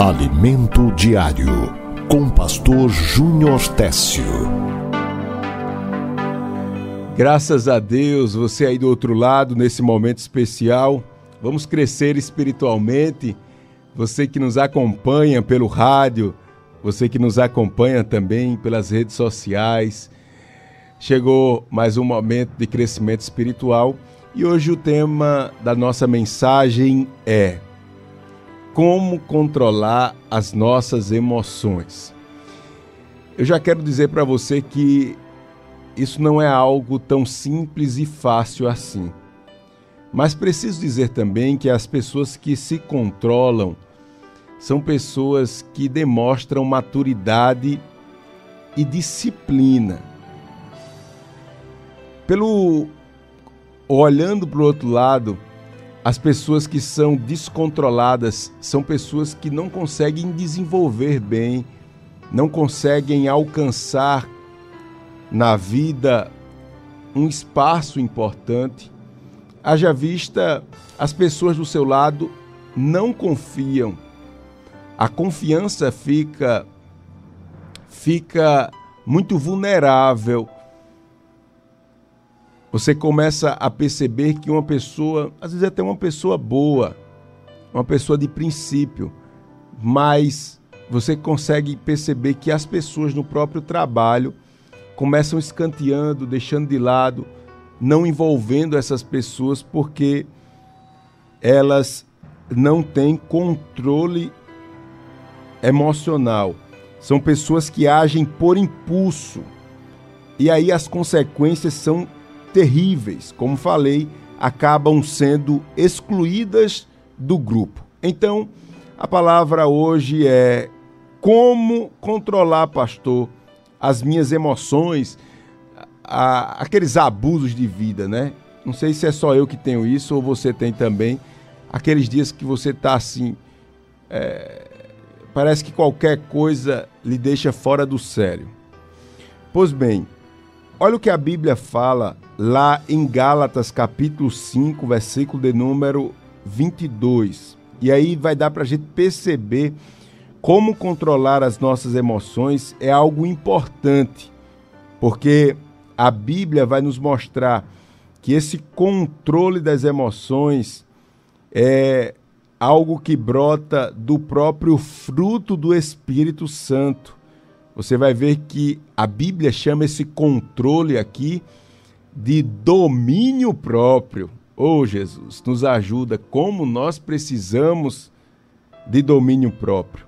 Alimento Diário, com Pastor Júnior Técio. Graças a Deus, você aí do outro lado, nesse momento especial, vamos crescer espiritualmente. Você que nos acompanha pelo rádio, você que nos acompanha também pelas redes sociais. Chegou mais um momento de crescimento espiritual e hoje o tema da nossa mensagem é como controlar as nossas emoções. Eu já quero dizer para você que isso não é algo tão simples e fácil assim. Mas preciso dizer também que as pessoas que se controlam são pessoas que demonstram maturidade e disciplina. Pelo olhando para o outro lado, as pessoas que são descontroladas são pessoas que não conseguem desenvolver bem, não conseguem alcançar na vida um espaço importante. Haja vista, as pessoas do seu lado não confiam. A confiança fica fica muito vulnerável você começa a perceber que uma pessoa, às vezes até uma pessoa boa, uma pessoa de princípio, mas você consegue perceber que as pessoas no próprio trabalho começam escanteando, deixando de lado, não envolvendo essas pessoas porque elas não têm controle emocional. São pessoas que agem por impulso. E aí as consequências são terríveis, como falei, acabam sendo excluídas do grupo. Então, a palavra hoje é como controlar, pastor, as minhas emoções, a, aqueles abusos de vida, né? Não sei se é só eu que tenho isso ou você tem também. Aqueles dias que você está assim. É, parece que qualquer coisa lhe deixa fora do sério. Pois bem, olha o que a Bíblia fala lá em Gálatas capítulo 5, versículo de número 22. E aí vai dar para a gente perceber como controlar as nossas emoções é algo importante, porque a Bíblia vai nos mostrar que esse controle das emoções é algo que brota do próprio fruto do Espírito Santo. Você vai ver que a Bíblia chama esse controle aqui de domínio próprio. Oh, Jesus, nos ajuda como nós precisamos de domínio próprio.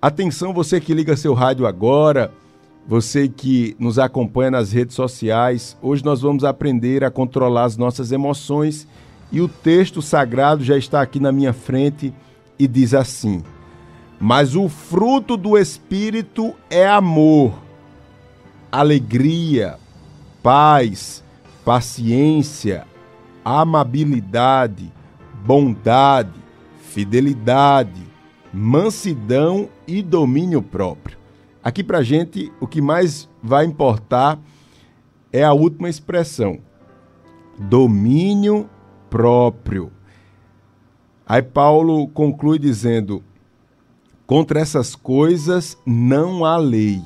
Atenção, você que liga seu rádio agora, você que nos acompanha nas redes sociais. Hoje nós vamos aprender a controlar as nossas emoções e o texto sagrado já está aqui na minha frente e diz assim: Mas o fruto do Espírito é amor, alegria, paz, paciência, amabilidade, bondade, fidelidade, mansidão e domínio próprio. Aqui para gente, o que mais vai importar é a última expressão: domínio próprio. Aí Paulo conclui dizendo: contra essas coisas não há lei.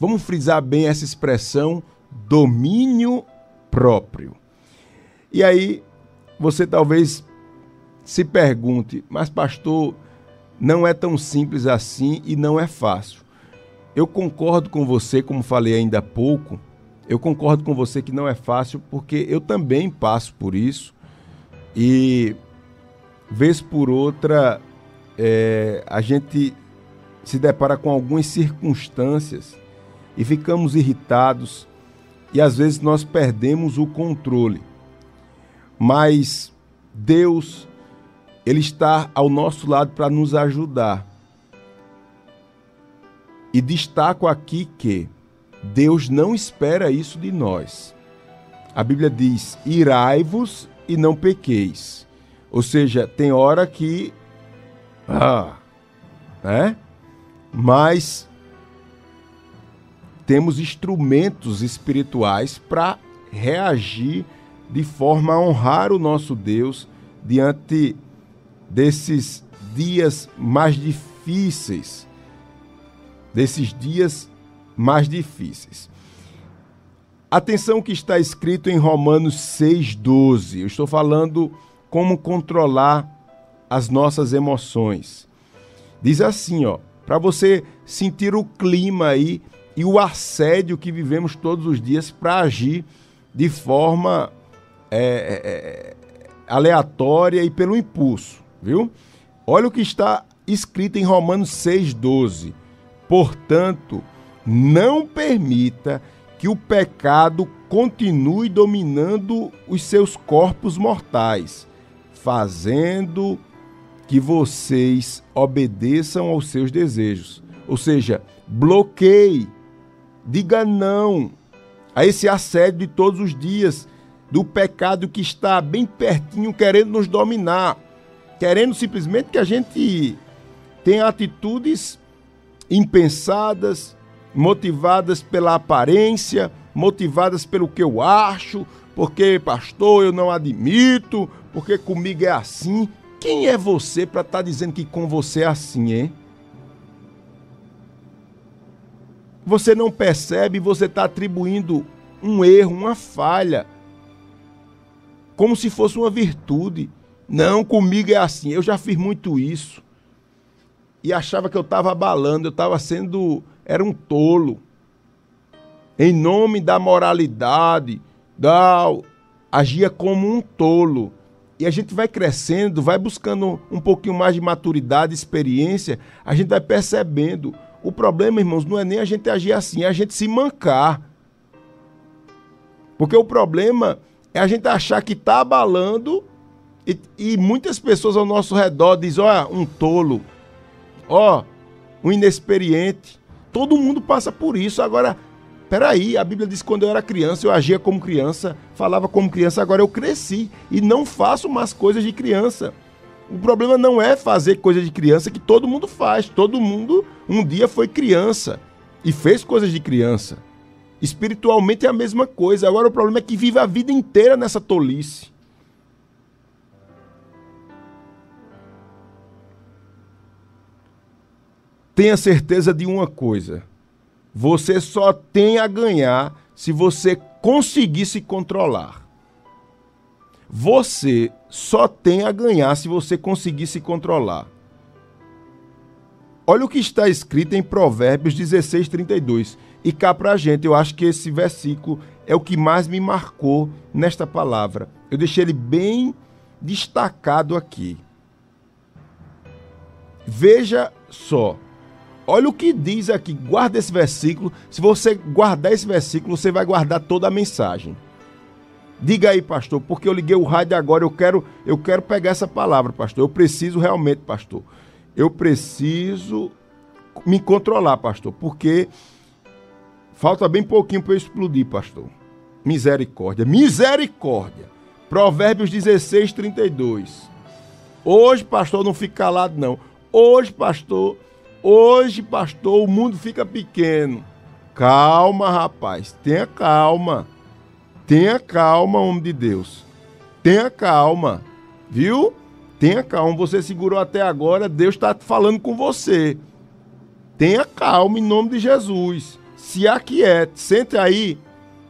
Vamos frisar bem essa expressão domínio próprio. E aí você talvez se pergunte, mas pastor, não é tão simples assim e não é fácil. Eu concordo com você, como falei ainda há pouco, eu concordo com você que não é fácil porque eu também passo por isso e vez por outra é, a gente se depara com algumas circunstâncias e ficamos irritados, e às vezes nós perdemos o controle. Mas Deus, Ele está ao nosso lado para nos ajudar. E destaco aqui que Deus não espera isso de nós. A Bíblia diz: irai-vos e não pequeis. Ou seja, tem hora que. Ah, né? Mas temos instrumentos espirituais para reagir de forma a honrar o nosso Deus diante desses dias mais difíceis. Desses dias mais difíceis. Atenção que está escrito em Romanos 6,12. Eu estou falando como controlar as nossas emoções. Diz assim, ó, para você sentir o clima aí e o assédio que vivemos todos os dias para agir de forma é, é, é, aleatória e pelo impulso, viu? Olha o que está escrito em Romanos 6,12. Portanto, não permita que o pecado continue dominando os seus corpos mortais, fazendo que vocês obedeçam aos seus desejos. Ou seja, bloqueie, diga não a esse assédio de todos os dias, do pecado que está bem pertinho querendo nos dominar, querendo simplesmente que a gente tenha atitudes impensadas, motivadas pela aparência, motivadas pelo que eu acho, porque, pastor, eu não admito, porque comigo é assim. Quem é você para estar tá dizendo que com você é assim, hein? Você não percebe, você está atribuindo um erro, uma falha, como se fosse uma virtude. Não, comigo é assim. Eu já fiz muito isso. E achava que eu estava abalando, eu estava sendo era um tolo. Em nome da moralidade, da, agia como um tolo. E a gente vai crescendo, vai buscando um pouquinho mais de maturidade, experiência, a gente vai percebendo. O problema, irmãos, não é nem a gente agir assim, é a gente se mancar. Porque o problema é a gente achar que está abalando e, e, muitas pessoas ao nosso redor dizem, ó, um tolo, ó, um inexperiente. Todo mundo passa por isso. Agora, peraí, a Bíblia diz que quando eu era criança, eu agia como criança, falava como criança, agora eu cresci e não faço mais coisas de criança. O problema não é fazer coisas de criança que todo mundo faz. Todo mundo um dia foi criança e fez coisas de criança. Espiritualmente é a mesma coisa. Agora o problema é que vive a vida inteira nessa tolice. Tenha certeza de uma coisa: você só tem a ganhar se você conseguir se controlar. Você só tem a ganhar se você conseguir se controlar. Olha o que está escrito em Provérbios 16, 32. E cá pra gente, eu acho que esse versículo é o que mais me marcou nesta palavra. Eu deixei ele bem destacado aqui. Veja só, Olha o que diz aqui, guarda esse versículo. Se você guardar esse versículo, você vai guardar toda a mensagem. Diga aí, pastor, porque eu liguei o rádio agora, eu quero, eu quero pegar essa palavra, pastor. Eu preciso realmente, pastor. Eu preciso me controlar, pastor, porque falta bem pouquinho para eu explodir, pastor. Misericórdia, misericórdia. Provérbios 16, 32. Hoje, pastor, não fica calado, não. Hoje, pastor, Hoje, pastor, o mundo fica pequeno. Calma, rapaz. Tenha calma. Tenha calma, homem de Deus. Tenha calma. Viu? Tenha calma. Você segurou até agora. Deus está falando com você. Tenha calma em nome de Jesus. Se aquiete. Sente aí.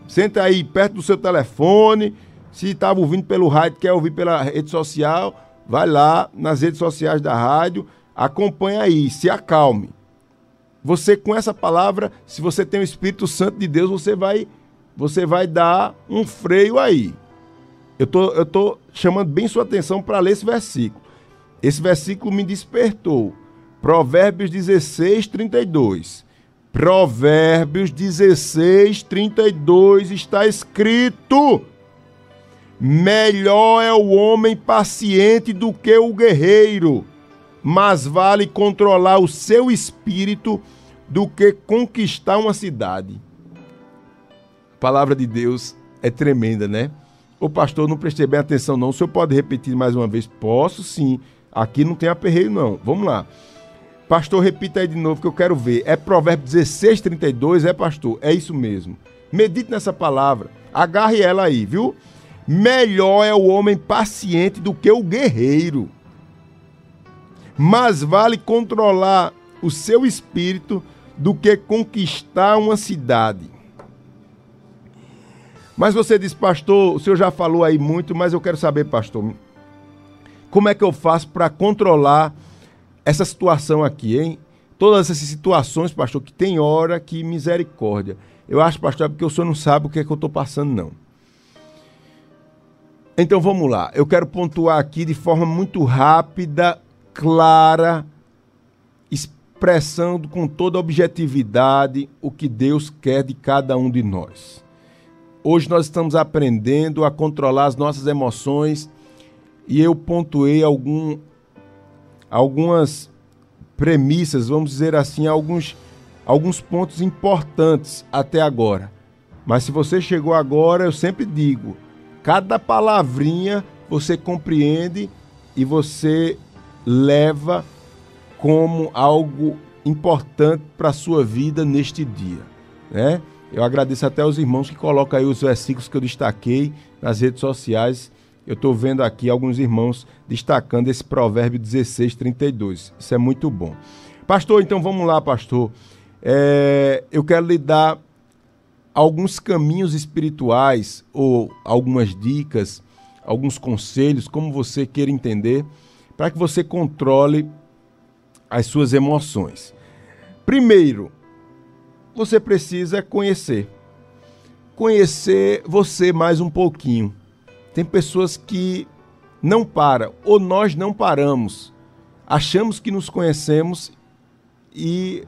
Sente aí perto do seu telefone. Se estava ouvindo pelo rádio, quer ouvir pela rede social, vai lá nas redes sociais da rádio Acompanhe aí, se acalme. Você com essa palavra, se você tem o Espírito Santo de Deus, você vai você vai dar um freio aí. Eu tô, eu tô chamando bem sua atenção para ler esse versículo. Esse versículo me despertou. Provérbios 16, 32. Provérbios 16, 32 está escrito: Melhor é o homem paciente do que o guerreiro mais vale controlar o seu espírito do que conquistar uma cidade. A palavra de Deus é tremenda, né? O pastor, não prestei bem atenção, não. O senhor pode repetir mais uma vez? Posso sim. Aqui não tem aperreio, não. Vamos lá. Pastor, repita aí de novo que eu quero ver. É Provérbio 16, 32, é, pastor? É isso mesmo. Medite nessa palavra. Agarre ela aí, viu? Melhor é o homem paciente do que o guerreiro Mais vale controlar o seu espírito do que conquistar uma cidade. Mas você diz, pastor, o senhor já falou aí muito, mas eu quero saber, pastor, como é que eu faço para controlar essa situação aqui, hein? Todas essas situações, pastor, que tem hora que misericórdia. Eu acho, pastor, é porque o senhor não sabe o que é que eu estou passando, não. Então vamos lá. Eu quero pontuar aqui de forma muito rápida, clara, expressando com toda objetividade o que Deus quer de cada um de nós. Hoje nós estamos aprendendo a controlar as nossas emoções e eu pontuei algum, algumas premissas, vamos dizer assim, alguns, alguns pontos importantes até agora. Mas se você chegou agora, eu sempre digo, cada palavrinha você compreende e você leva como algo importante para a sua vida neste dia, né? Eu agradeço até os irmãos que colocam aí os versículos que eu destaquei nas redes sociais. Eu estou vendo aqui alguns irmãos destacando esse provérbio 16, 32. Isso é muito bom. Pastor, então vamos lá, pastor. É, eu quero lhe dar alguns caminhos espirituais ou algumas dicas, alguns conselhos, como você queira entender, para que você controle as suas emoções. Primeiro, você precisa conhecer. Conhecer você mais um pouquinho. Tem pessoas que não param, ou nós não paramos. Achamos que nos conhecemos e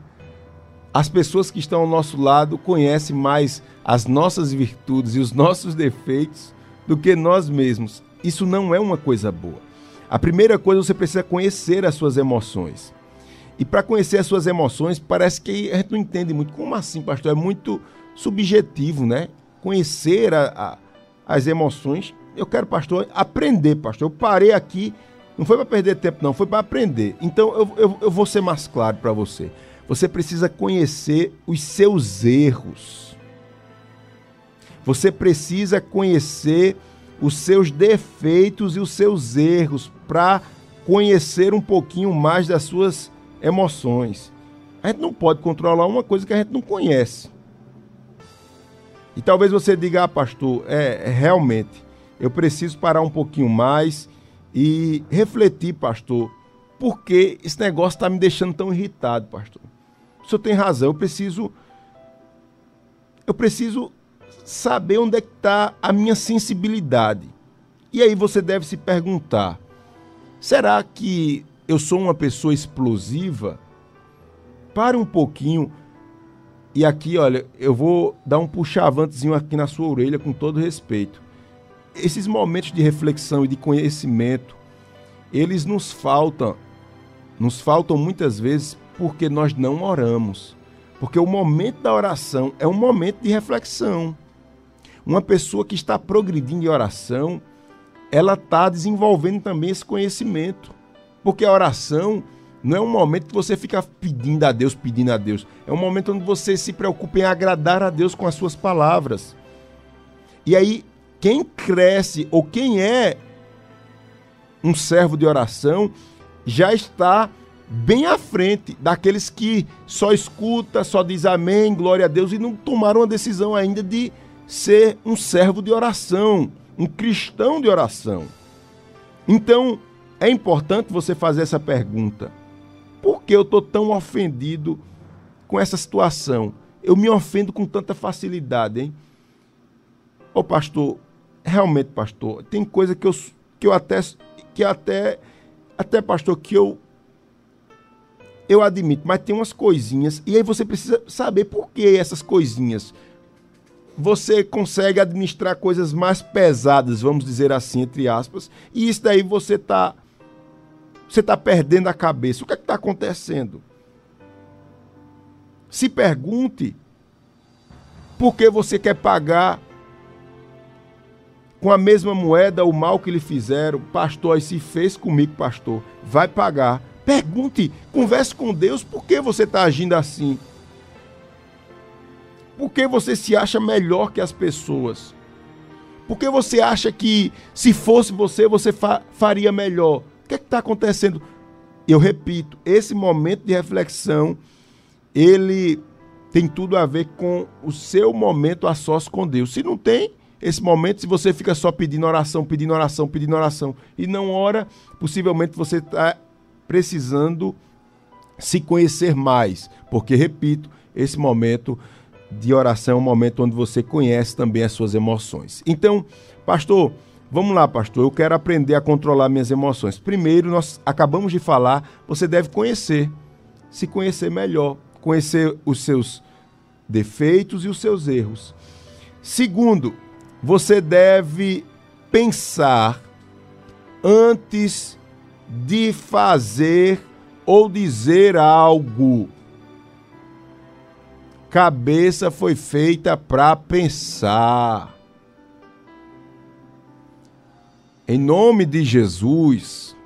as pessoas que estão ao nosso lado conhecem mais as nossas virtudes e os nossos defeitos do que nós mesmos. Isso não é uma coisa boa. A primeira coisa você precisa conhecer as suas emoções. E para conhecer as suas emoções, parece que a gente não entende muito. Como assim, pastor? É muito subjetivo, né? Conhecer a, a, as emoções. Eu quero, pastor, aprender, pastor. Eu parei aqui, não foi para perder tempo, não, foi para aprender. Então eu, eu, eu vou ser mais claro para você. Você precisa conhecer os seus erros. Você precisa conhecer os seus defeitos e os seus erros para conhecer um pouquinho mais das suas emoções. A gente não pode controlar uma coisa que a gente não conhece. E talvez você diga, ah, pastor, é, é realmente, eu preciso parar um pouquinho mais e refletir, pastor, porque esse negócio está me deixando tão irritado, pastor. O senhor tem razão, eu preciso. Eu preciso saber onde é que está a minha sensibilidade. E aí você deve se perguntar: será que eu sou uma pessoa explosiva, pare um pouquinho. E aqui, olha, eu vou dar um puxavantezinho aqui na sua orelha com todo respeito. Esses momentos de reflexão e de conhecimento, eles nos faltam, nos faltam muitas vezes porque nós não oramos. Porque o momento da oração é um momento de reflexão. Uma pessoa que está progredindo em oração, ela está desenvolvendo também esse conhecimento. Porque a oração não é um momento que você fica pedindo a Deus, pedindo a Deus. É um momento onde você se preocupa em agradar a Deus com as suas palavras. E aí, quem cresce ou quem é um servo de oração já está bem à frente daqueles que só escuta, só diz amém, glória a Deus e não tomaram a decisão ainda de ser um servo de oração, um cristão de oração. Então, é importante você fazer essa pergunta. Por que eu estou tão ofendido com essa situação? Eu me ofendo com tanta facilidade, hein? Ô pastor, realmente, pastor, tem coisa que eu, que eu até. Que até. Até, pastor, que eu. Eu admito, mas tem umas coisinhas. E aí você precisa saber por que essas coisinhas. Você consegue administrar coisas mais pesadas, vamos dizer assim, entre aspas. E isso daí você está você está perdendo a cabeça. O que é está acontecendo? Se pergunte por que você quer pagar com a mesma moeda o mal que lhe fizeram. Pastor, aí se fez comigo, pastor. Vai pagar. Pergunte, converse com Deus por que você está agindo assim. Por que você se acha melhor que as pessoas? Por que você acha que se fosse você, você fa faria melhor? que é está acontecendo? eu repito, esse momento de reflexão, ele tem tudo a ver com o seu momento a sós com Deus. Se não tem esse momento, se você fica só pedindo oração, pedindo oração, pedindo oração e não ora, possivelmente você está precisando se conhecer mais. Porque, repito, esse momento de oração é um momento onde você conhece também as suas emoções. Então, pastor, vamos lá, pastor, eu quero aprender a controlar minhas emoções. Primeiro, nós acabamos de falar, você deve conhecer, se conhecer melhor, conhecer os seus defeitos e os seus erros. Segundo, você deve pensar antes de fazer ou dizer algo. Cabeça foi feita para pensar. Em nome de Jesus,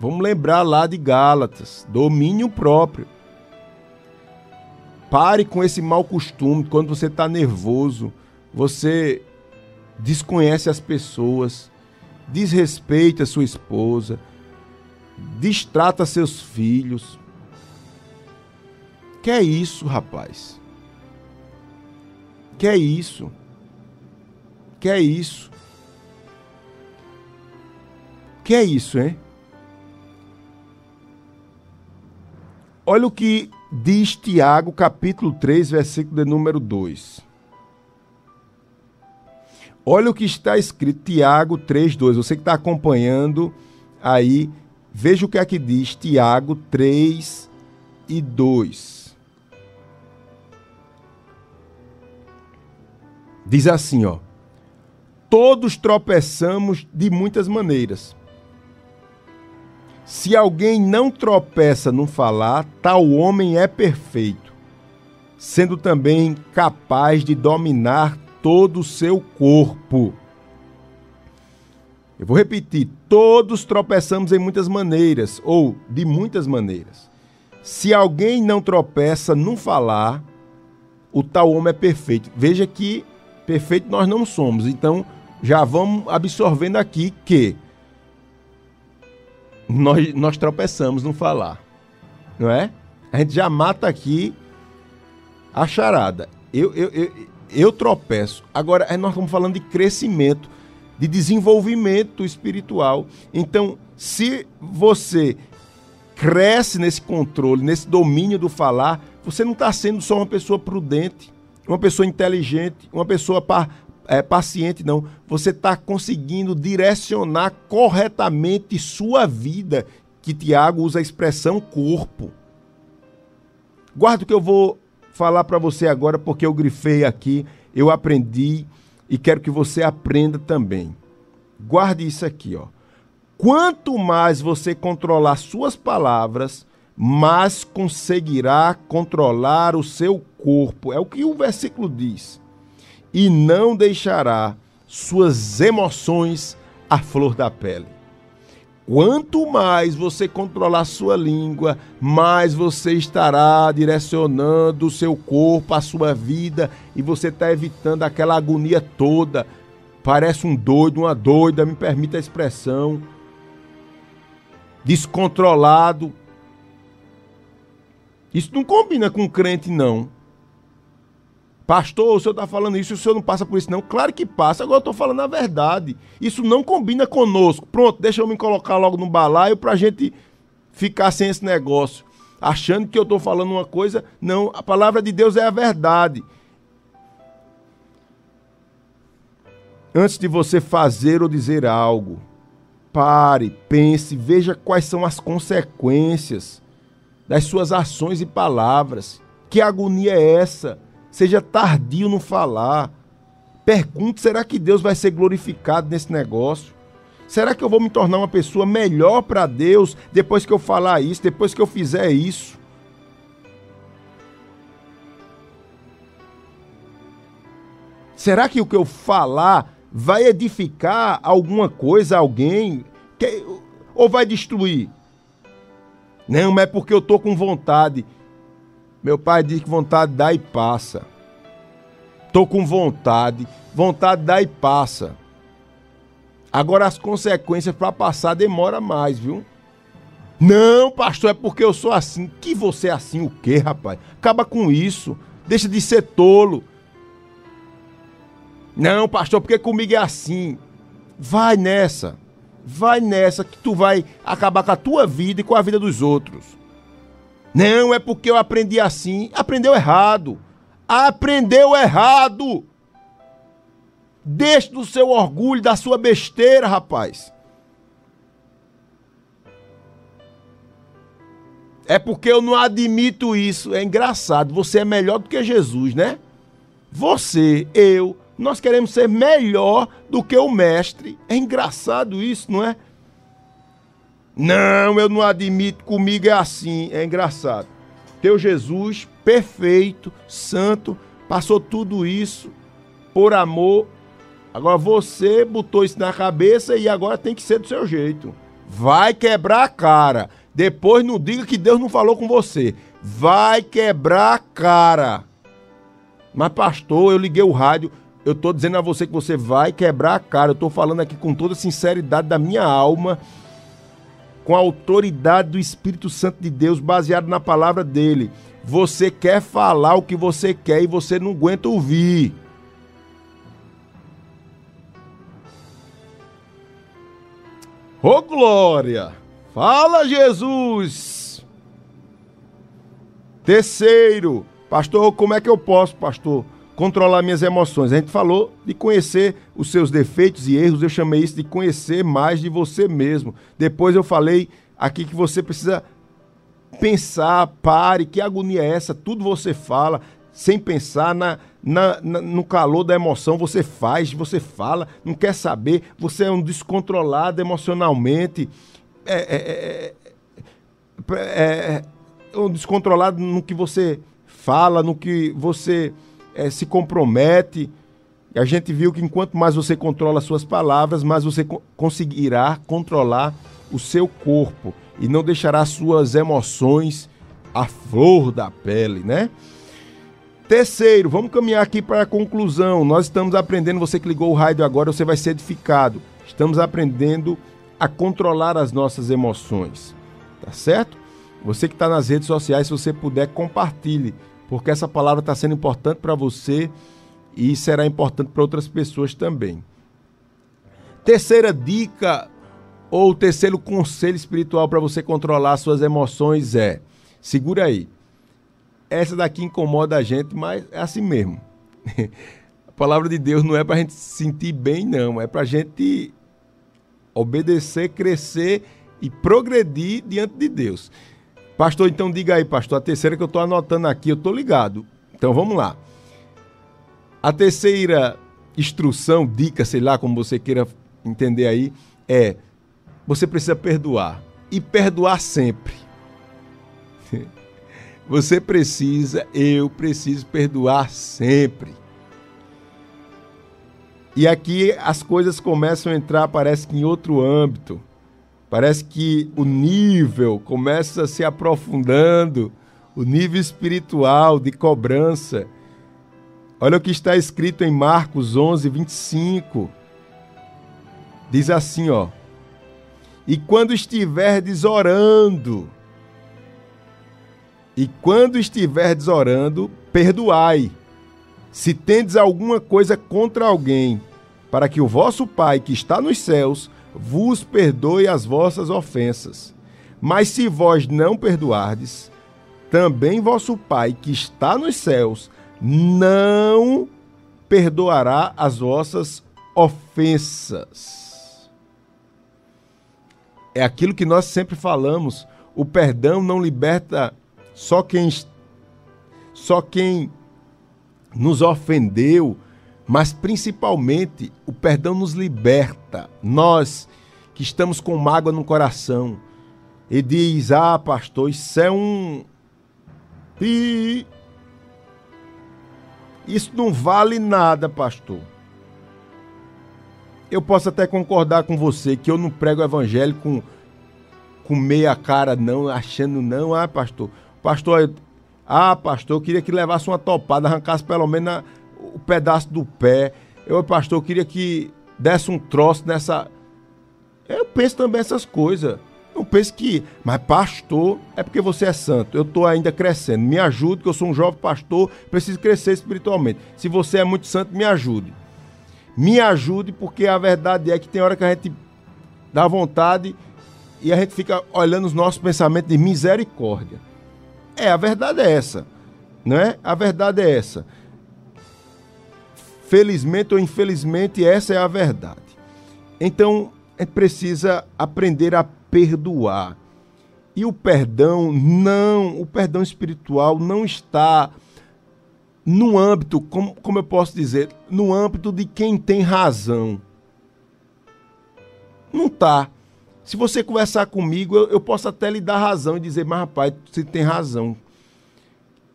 vamos lembrar lá de Gálatas, domínio próprio. Pare com esse mau costume. Quando você está nervoso, você desconhece as pessoas, desrespeita sua esposa, distrata seus filhos. Que é isso, rapaz? Que é isso? Que é isso? Que é isso, hein? Olha o que diz Tiago, capítulo 3, versículo de número 2. Olha o que está escrito, Tiago 3, 2. Você que está acompanhando aí, veja o que é que diz Tiago 3 e 2. Diz assim, ó. Todos tropeçamos de muitas maneiras. Se alguém não tropeça no falar, tal homem é perfeito, sendo também capaz de dominar todo o seu corpo. Eu vou repetir: todos tropeçamos em muitas maneiras, ou de muitas maneiras. Se alguém não tropeça no falar, o tal homem é perfeito. Veja que perfeito nós não somos, então já vamos absorvendo aqui que nós, nós tropeçamos no falar. Não é? A gente já mata aqui a charada. Eu, eu, eu, eu tropeço. Agora, nós estamos falando de crescimento, de desenvolvimento espiritual. Então, se você cresce nesse controle, nesse domínio do falar, você não está sendo só uma pessoa prudente, uma pessoa inteligente, uma pessoa é, paciente, não. Você está conseguindo direcionar corretamente sua vida, que Tiago usa a expressão corpo. Guarda o que eu vou falar para você agora, porque eu grifei aqui, eu aprendi e quero que você aprenda também. Guarde isso aqui, ó. Quanto mais você controlar suas palavras, mais conseguirá controlar o seu corpo. É o que o versículo diz e não deixará suas emoções à flor da pele. Quanto mais você controlar sua língua, mais você estará direcionando o seu corpo, a sua vida, e você está evitando aquela agonia toda. Parece um doido, uma doida, me permita a expressão. Descontrolado. Isso não combina com crente, não. Pastor, o senhor está falando isso, o senhor não passa por isso, não? Claro que passa, agora eu estou falando a verdade. Isso não combina conosco. Pronto, deixa eu me colocar logo no balaio para a gente ficar sem esse negócio. Achando que eu estou falando uma coisa. Não, a palavra de Deus é a verdade. Antes de você fazer ou dizer algo, pare, pense, veja quais são as consequências das suas ações e palavras. Que agonia é essa? Seja tardio no falar. Pergunte: será que Deus vai ser glorificado nesse negócio? Será que eu vou me tornar uma pessoa melhor para Deus depois que eu falar isso, depois que eu fizer isso? Será que o que eu falar vai edificar alguma coisa, alguém? Que, ou vai destruir? Não, mas é porque eu tô com vontade. Meu pai diz que vontade dá e passa. Tô com vontade, vontade dá e passa. Agora as consequências para passar demora mais, viu? Não, pastor, é porque eu sou assim. Que você é assim o quê, rapaz? Acaba com isso. Deixa de ser tolo. Não, pastor, porque comigo é assim. Vai nessa. Vai nessa que tu vai acabar com a tua vida e com a vida dos outros. Não, é porque eu aprendi assim. Aprendeu errado. Aprendeu errado. Deixe do seu orgulho, da sua besteira, rapaz. É porque eu não admito isso. É engraçado. Você é melhor do que Jesus, né? Você, eu, nós queremos ser melhor do que o mestre. É engraçado isso, não é? Não, eu não admito, comigo é assim. É engraçado. Teu Jesus, perfeito, santo, passou tudo isso por amor. Agora você botou isso na cabeça e agora tem que ser do seu jeito. Vai quebrar a cara. Depois não diga que Deus não falou com você. Vai quebrar a cara. Mas, pastor, eu liguei o rádio. Eu tô dizendo a você que você vai quebrar a cara. Eu tô falando aqui com toda a sinceridade da minha alma, com a autoridade do Espírito Santo de Deus, baseado na palavra dele. Você quer falar o que você quer e você não aguenta ouvir. Ô oh, glória! Fala Jesus! Terceiro, pastor, como é que eu posso, pastor? Controlar minhas emoções. A gente falou de conhecer os seus defeitos e erros, eu chamei isso de conhecer mais de você mesmo. Depois eu falei aqui que você precisa pensar, pare, que agonia é essa? Tudo você fala sem pensar na, na, na, no calor da emoção, você faz, você fala, não quer saber, você é um descontrolado emocionalmente, é, é, é, é, é um descontrolado no que você fala, no que você é, se compromete. A gente viu que enquanto mais você controla suas palavras, mais você co conseguirá controlar o seu corpo e não deixará suas emoções à flor da pele, né? Terceiro, vamos caminhar aqui para a conclusão. Nós estamos aprendendo, você que ligou o rádio agora, você vai ser edificado. Estamos aprendendo a controlar as nossas emoções, tá certo? Você que está nas redes sociais, se você puder, compartilhe porque essa palavra está sendo importante para você e será importante para outras pessoas também. Terceira dica ou terceiro conselho espiritual para você controlar suas emoções é: segura aí. Essa daqui incomoda a gente, mas é assim mesmo. a palavra de Deus não é para a gente se sentir bem, não. É para a gente obedecer, crescer e progredir diante de Deus. Pastor, então diga aí, pastor, a terceira que eu estou anotando aqui, eu estou ligado. Então vamos lá. A terceira instrução, dica, sei lá, como você queira entender aí, é: você precisa perdoar. E perdoar sempre. Você precisa, eu preciso perdoar sempre. E aqui as coisas começam a entrar, parece que em outro âmbito. Parece que o nível começa se aprofundando, o nível espiritual de cobrança. Olha o que está escrito em Marcos 11, 25. Diz assim, ó. E quando estiverdes orando, e quando estiverdes orando, perdoai, se tendes alguma coisa contra alguém, para que o vosso Pai que está nos céus vos perdoe as vossas ofensas. Mas se vós não perdoardes, também vosso Pai que está nos céus não perdoará as vossas ofensas. É aquilo que nós sempre falamos, o perdão não liberta só quem só quem nos ofendeu, mas principalmente o perdão nos liberta. Nós que estamos com mágoa no coração e diz: "Ah, pastor, isso é um e isso não vale nada, pastor. Eu posso até concordar com você que eu não prego o evangelho com, com meia cara, não, achando não. Ah, pastor, pastor, ah, pastor, eu queria que levasse uma topada, arrancasse pelo menos na, o pedaço do pé. Eu, pastor, queria que desse um troço nessa. Eu penso também essas coisas. Não pense que, mas pastor é porque você é santo. Eu estou ainda crescendo. Me ajude, que eu sou um jovem pastor, preciso crescer espiritualmente. Se você é muito santo, me ajude. Me ajude, porque a verdade é que tem hora que a gente dá vontade e a gente fica olhando os nossos pensamentos de misericórdia. É, a verdade é essa. Não é? A verdade é essa. Felizmente ou infelizmente, essa é a verdade. Então, gente precisa aprender a perdoar. E o perdão não, o perdão espiritual não está no âmbito, como, como eu posso dizer, no âmbito de quem tem razão. Não está. Se você conversar comigo, eu, eu, posso até lhe dar razão e dizer, mas rapaz, você tem razão.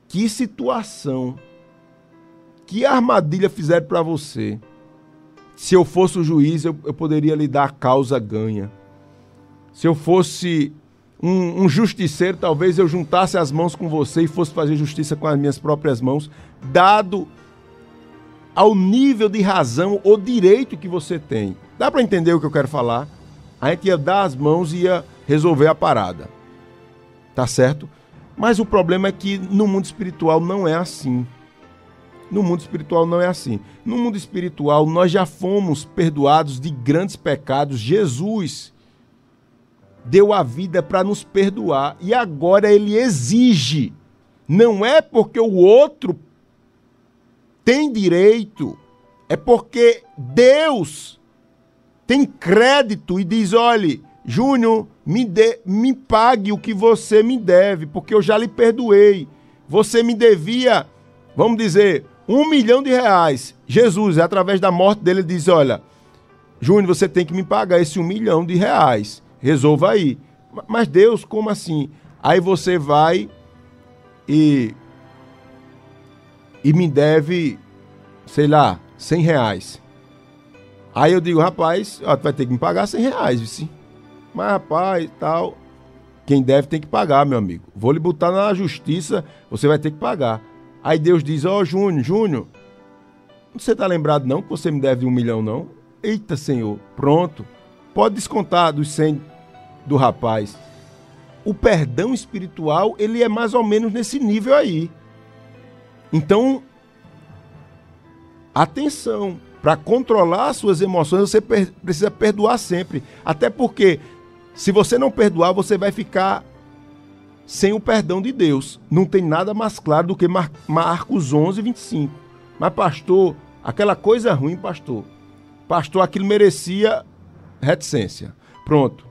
Que situação. Que armadilha fizeram para você. Se eu fosse o juiz, eu, eu poderia lhe dar a causa ganha. Se eu fosse um, um, justiceiro, talvez eu juntasse as mãos com você e fosse fazer justiça com as minhas próprias mãos, dado ao nível de razão ou direito que você tem. Dá para entender o que eu quero falar? A gente ia dar as mãos e ia resolver a parada. Tá certo? Mas o problema é que no mundo espiritual não é assim. No mundo espiritual não é assim. No mundo espiritual nós já fomos perdoados de grandes pecados. Jesus deu a vida para nos perdoar e agora ele exige. Não é porque o outro tem direito, é porque Deus tem crédito e diz: olhe, Júnior, me, dê, me pague o que você me deve, porque eu já lhe perdoei. Você me devia, vamos dizer, um milhão de reais. Jesus, através da morte dele, diz: olha, Júnior, você tem que me pagar esse um milhão de reais. Resolva aí. Mas Deus, como assim? Aí você vai e e me deve, sei lá, 100 reais. Aí eu digo, rapaz, ó, tu vai ter que me pagar 100 reais, vice. Mas, rapaz, tal. Quem deve tem que pagar, meu amigo. Vou lhe botar na justiça, você vai ter que pagar. Aí Deus diz, ó, oh, Júnior, Júnior, você tá lembrado não que você me deve um milhão, não? Eita, Senhor, pronto. Pode descontar dos 100 do rapaz. O perdão espiritual, ele é mais ou menos nesse nível aí. Então, atenção, para controlar as suas emoções, você precisa perdoar sempre. Até porque, se você não perdoar, você vai ficar sem o perdão de Deus. Não tem nada mais claro do que Mar Marcos 11, 25. Mas, pastor, aquela coisa ruim, pastor. Pastor, aquilo merecia reticência. Pronto.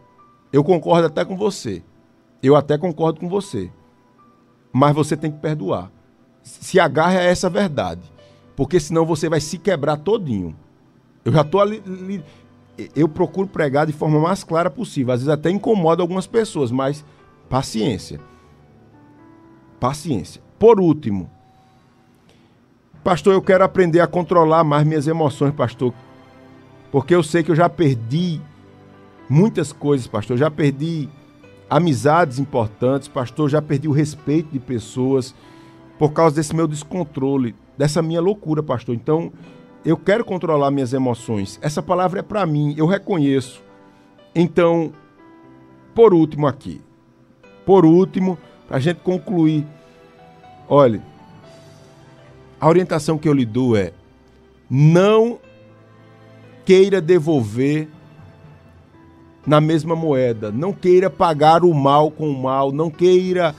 Eu concordo até com você. Eu até concordo com você. Mas você tem que perdoar. Se agarre a essa verdade porque senão você vai se quebrar todinho. Eu já estou ali, ali, eu procuro pregar de forma mais clara possível. Às vezes até incomoda algumas pessoas, mas paciência. Paciência. Por último, pastor, eu quero aprender a controlar mais minhas emoções, pastor. Porque eu sei que eu já perdi muitas coisas, pastor. Eu já perdi amizades importantes, pastor. Eu já perdi o respeito de pessoas por causa desse meu descontrole dessa minha loucura, pastor. Então, eu quero controlar minhas emoções. Essa palavra é para mim, eu reconheço. Então, por último aqui, por último, para a gente concluir, olhe, a orientação que eu lhe dou é: não queira devolver na mesma moeda, não queira pagar o mal com o mal, não queira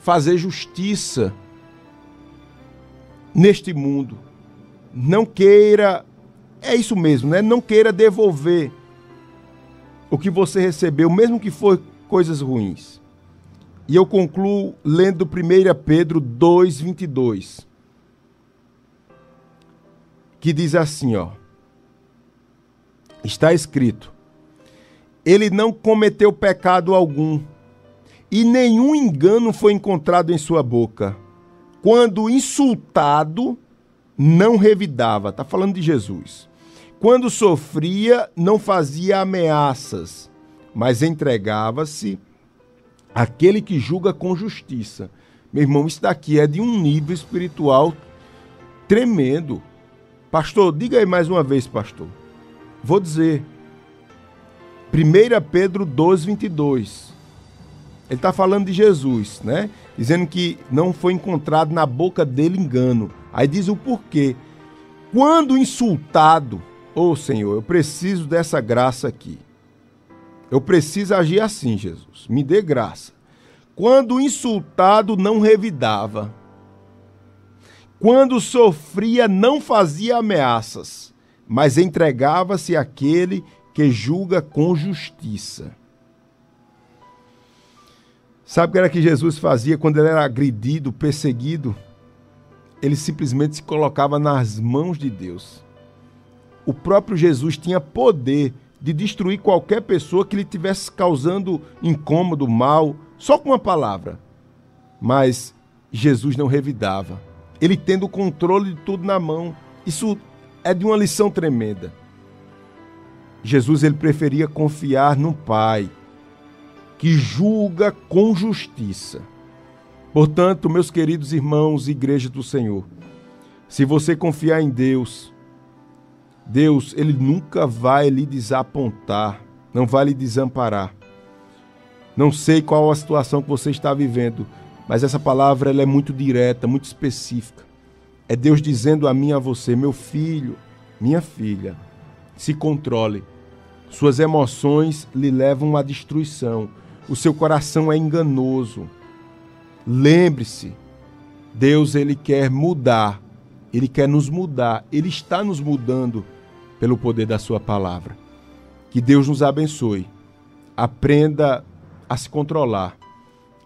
fazer justiça neste mundo. Não queira, é isso mesmo, né? Não queira devolver o que você recebeu, mesmo que for coisas ruins. E eu concluo lendo 1 Pedro 2:22, que diz assim, ó: Está escrito: Ele não cometeu pecado algum, e nenhum engano foi encontrado em sua boca quando insultado, não revidava. Está falando de Jesus. Quando sofria, não fazia ameaças, mas entregava-se àquele que julga com justiça. Meu irmão, isso daqui é de um nível espiritual tremendo. Pastor, diga aí mais uma vez, pastor. Vou dizer. 1 Pedro 2, 22. Ele está falando de Jesus, né? Dizendo que não foi encontrado na boca dele engano. Aí diz o porquê. Quando insultado, ô oh, Senhor, eu preciso dessa graça aqui. Eu preciso agir assim, Jesus. Me dê graça. Quando insultado, não revidava. Quando sofria, não fazia ameaças, mas entregava-se àquele que julga com justiça. Sabe o que era que Jesus fazia quando ele era agredido, perseguido? Ele simplesmente se colocava nas mãos de Deus. O próprio Jesus tinha poder de destruir qualquer pessoa que lhe tivesse causando incômodo, mal, só com uma palavra. Mas Jesus não revidava. Ele tendo o controle de tudo na mão. Isso é de uma lição tremenda. Jesus ele preferia confiar no Pai, que julga com justiça. Portanto, meus queridos irmãos, igreja do Senhor, se você confiar em Deus, Deus, ele nunca vai lhe desapontar, não vai lhe desamparar. Não sei qual a situação que você está vivendo, mas essa palavra ela é muito direta, muito específica. É Deus dizendo a mim e a você, meu filho, minha filha, se controle. Suas emoções lhe levam à destruição. O seu coração é enganoso. Lembre-se, Deus ele quer mudar. Ele quer nos mudar. Ele está nos mudando pelo poder da sua palavra. Que Deus nos abençoe. Aprenda a se controlar.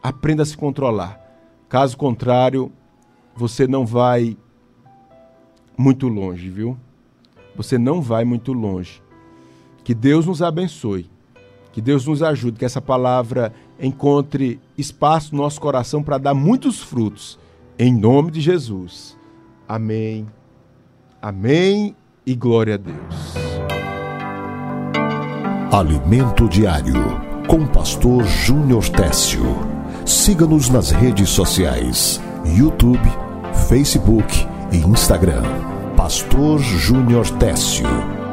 Aprenda a se controlar. Caso contrário, você não vai muito longe, viu? Você não vai muito longe. Que Deus nos abençoe. Que Deus nos ajude, que essa palavra encontre espaço no nosso coração para dar muitos frutos. Em nome de Jesus. Amém. Amém e glória a Deus. Alimento Diário com Pastor Júnior Técio. Siga-nos nas redes sociais: YouTube, Facebook e Instagram. Pastor Júnior Técio